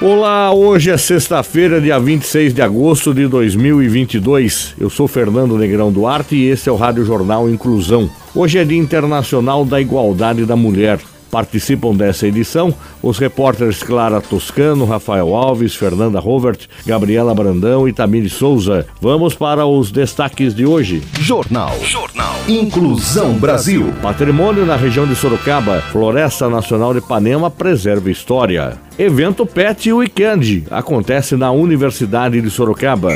Olá, hoje é sexta-feira, dia 26 de agosto de 2022. Eu sou Fernando Negrão Duarte e esse é o Rádio Jornal Inclusão. Hoje é Dia Internacional da Igualdade da Mulher. Participam dessa edição os repórteres Clara Toscano, Rafael Alves, Fernanda Rovert, Gabriela Brandão e Tamiri Souza. Vamos para os destaques de hoje. Jornal. Jornal. Inclusão Brasil. Patrimônio na região de Sorocaba. Floresta Nacional de Ipanema preserva história. Evento Pet Weekend acontece na Universidade de Sorocaba.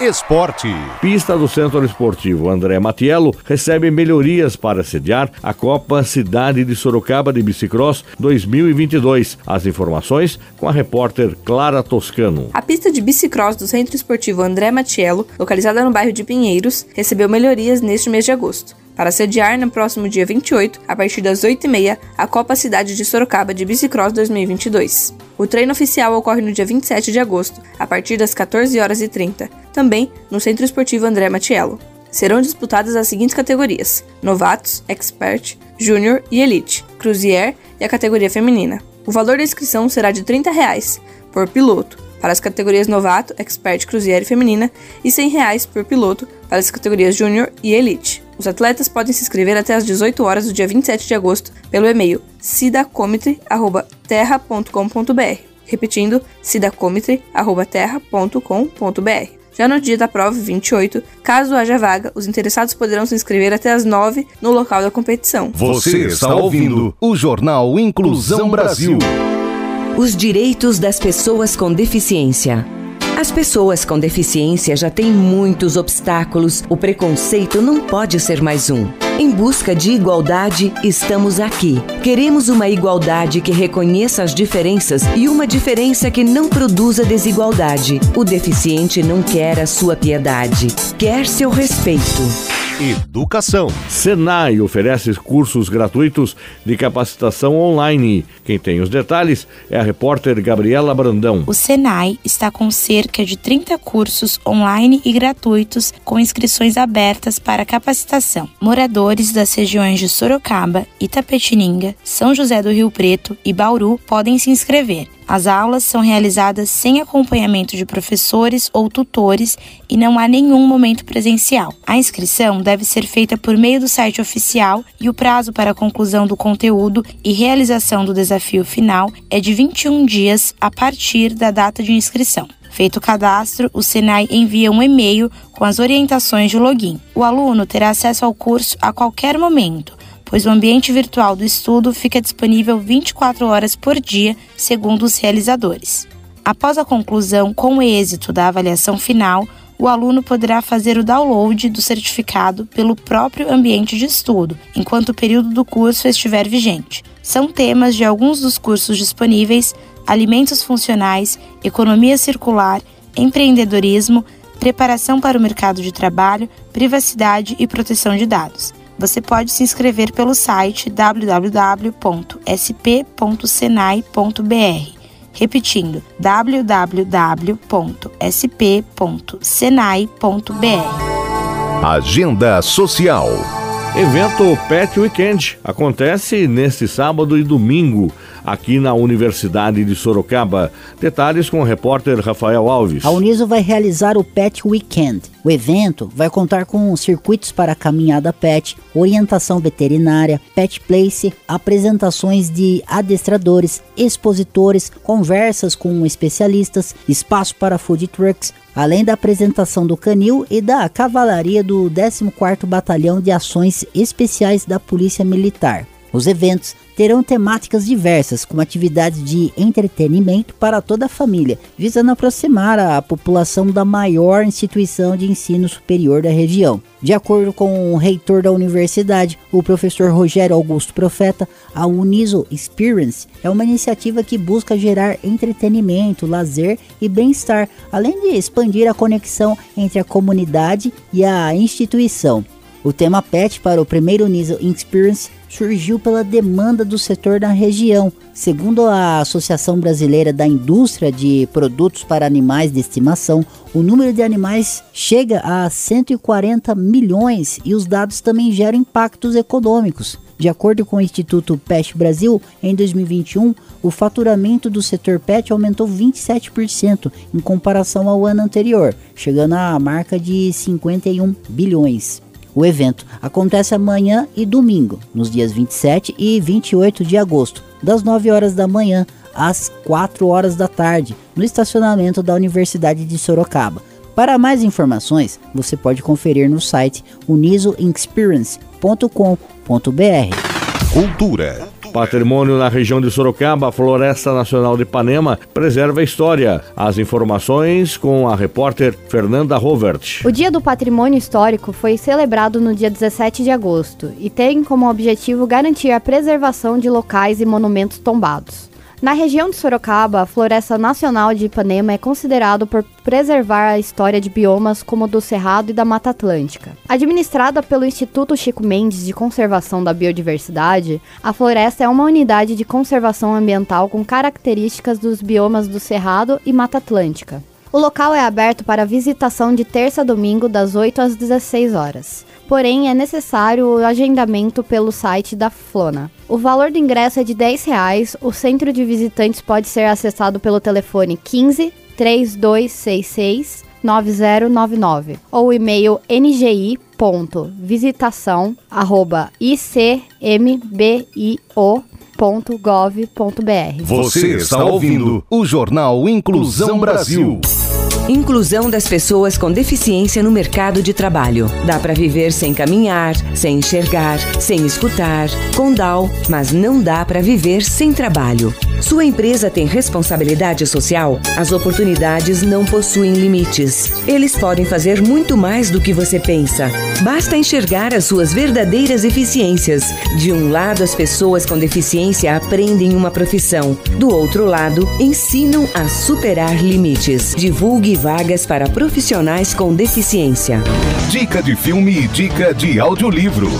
Esporte. Pista do Centro Esportivo André Matiello recebe melhorias para sediar a Copa Cidade de Sorocaba de Bicicross 2022. As informações com a repórter Clara Toscano. A pista de bicicross do Centro Esportivo André Matiello, localizada no bairro de Pinheiros, recebeu melhorias neste mês de agosto para sediar no próximo dia 28, a partir das 8h30, a Copa Cidade de Sorocaba de Bicicross 2022. O treino oficial ocorre no dia 27 de agosto, a partir das 14 horas e 30, também no Centro Esportivo André Matiello. Serão disputadas as seguintes categorias: Novatos, Expert, Júnior e Elite, Cruzier e a categoria feminina. O valor da inscrição será de 30 reais por piloto para as categorias Novato, Expert, Cruzier e Feminina e 100 reais por piloto para as categorias Júnior e Elite. Os atletas podem se inscrever até às 18 horas do dia 27 de agosto pelo e-mail sidacometry@terra.com.br. Repetindo, sidacometry@terra.com.br. Já no dia da prova, 28, caso haja vaga, os interessados poderão se inscrever até às 9 no local da competição. Você está ouvindo o Jornal Inclusão Brasil. Os direitos das pessoas com deficiência. As pessoas com deficiência já têm muitos obstáculos, o preconceito não pode ser mais um. Em busca de igualdade, estamos aqui. Queremos uma igualdade que reconheça as diferenças e uma diferença que não produza desigualdade. O deficiente não quer a sua piedade, quer seu respeito. Educação. Senai oferece cursos gratuitos de capacitação online. Quem tem os detalhes é a repórter Gabriela Brandão. O Senai está com cerca de 30 cursos online e gratuitos com inscrições abertas para capacitação. Moradores das regiões de Sorocaba, Itapetininga, São José do Rio Preto e Bauru podem se inscrever. As aulas são realizadas sem acompanhamento de professores ou tutores e não há nenhum momento presencial. A inscrição deve ser feita por meio do site oficial e o prazo para a conclusão do conteúdo e realização do desafio final é de 21 dias a partir da data de inscrição. Feito o cadastro, o Senai envia um e-mail com as orientações de login. O aluno terá acesso ao curso a qualquer momento pois o ambiente virtual do estudo fica disponível 24 horas por dia, segundo os realizadores. Após a conclusão com êxito da avaliação final, o aluno poderá fazer o download do certificado pelo próprio ambiente de estudo, enquanto o período do curso estiver vigente. São temas de alguns dos cursos disponíveis: alimentos funcionais, economia circular, empreendedorismo, preparação para o mercado de trabalho, privacidade e proteção de dados. Você pode se inscrever pelo site www.sp.senai.br. Repetindo, www.sp.senai.br. Agenda Social. Evento Pet Weekend acontece neste sábado e domingo aqui na Universidade de Sorocaba. Detalhes com o repórter Rafael Alves. A Uniso vai realizar o Pet Weekend. O evento vai contar com circuitos para caminhada pet, orientação veterinária, pet place, apresentações de adestradores, expositores, conversas com especialistas, espaço para food trucks, além da apresentação do canil e da cavalaria do 14º Batalhão de Ações Especiais da Polícia Militar. Os eventos terão temáticas diversas, com atividades de entretenimento para toda a família, visando aproximar a população da maior instituição de ensino superior da região. De acordo com o reitor da universidade, o professor Rogério Augusto Profeta, a Uniso Experience é uma iniciativa que busca gerar entretenimento, lazer e bem-estar, além de expandir a conexão entre a comunidade e a instituição. O tema PET para o primeiro Uniso Experience surgiu pela demanda do setor na região. Segundo a Associação Brasileira da Indústria de Produtos para Animais de Estimação, o número de animais chega a 140 milhões e os dados também geram impactos econômicos. De acordo com o Instituto Pet Brasil, em 2021, o faturamento do setor pet aumentou 27% em comparação ao ano anterior, chegando à marca de 51 bilhões. O evento acontece amanhã e domingo, nos dias 27 e 28 de agosto, das 9 horas da manhã às 4 horas da tarde, no estacionamento da Universidade de Sorocaba. Para mais informações, você pode conferir no site unisoexperience.com.br. Cultura. Patrimônio na região de Sorocaba, Floresta Nacional de Ipanema preserva a história. As informações com a repórter Fernanda Rovert. O Dia do Patrimônio Histórico foi celebrado no dia 17 de agosto e tem como objetivo garantir a preservação de locais e monumentos tombados. Na região de Sorocaba, a Floresta Nacional de Ipanema é considerado por preservar a história de biomas como do Cerrado e da Mata Atlântica. Administrada pelo Instituto Chico Mendes de Conservação da Biodiversidade, a floresta é uma unidade de conservação ambiental com características dos biomas do Cerrado e Mata Atlântica. O local é aberto para visitação de terça a domingo das 8 às 16 horas porém é necessário o agendamento pelo site da Flona. O valor do ingresso é de R$ 10, o centro de visitantes pode ser acessado pelo telefone 15 3266 9099 ou e-mail ngi.visitação@icmbio.gov.br. Você está ouvindo o Jornal Inclusão Brasil. Inclusão das pessoas com deficiência no mercado de trabalho. Dá para viver sem caminhar, sem enxergar, sem escutar, com DAO, mas não dá para viver sem trabalho. Sua empresa tem responsabilidade social? As oportunidades não possuem limites. Eles podem fazer muito mais do que você pensa. Basta enxergar as suas verdadeiras eficiências. De um lado, as pessoas com deficiência aprendem uma profissão. Do outro lado, ensinam a superar limites. Divulgue vagas para profissionais com deficiência. Dica de filme e dica de audiolivro.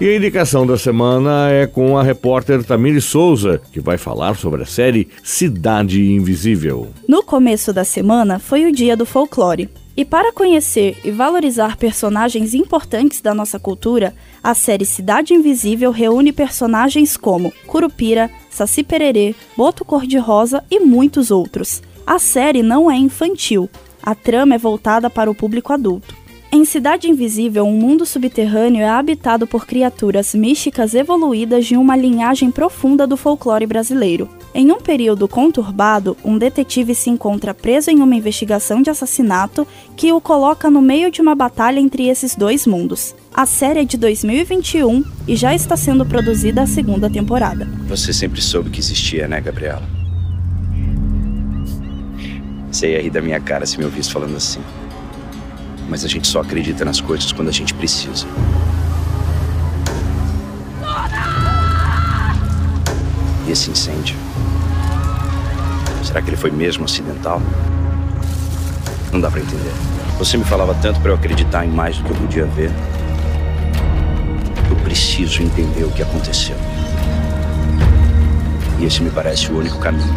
E a indicação da semana é com a repórter Tamiri Souza, que vai falar sobre a série Cidade Invisível. No começo da semana foi o dia do folclore. E para conhecer e valorizar personagens importantes da nossa cultura, a série Cidade Invisível reúne personagens como Curupira, Saci Pererê, Boto Cor-de-Rosa e muitos outros. A série não é infantil, a trama é voltada para o público adulto. Em Cidade Invisível, um mundo subterrâneo é habitado por criaturas místicas evoluídas de uma linhagem profunda do folclore brasileiro. Em um período conturbado, um detetive se encontra preso em uma investigação de assassinato que o coloca no meio de uma batalha entre esses dois mundos. A série é de 2021 e já está sendo produzida a segunda temporada. Você sempre soube que existia, né, Gabriela? Você ia rir da minha cara se me ouvisse falando assim mas a gente só acredita nas coisas quando a gente precisa. E esse incêndio? Será que ele foi mesmo acidental? Não dá para entender. Você me falava tanto para eu acreditar em mais do que eu podia ver. Eu preciso entender o que aconteceu. E esse me parece o único caminho.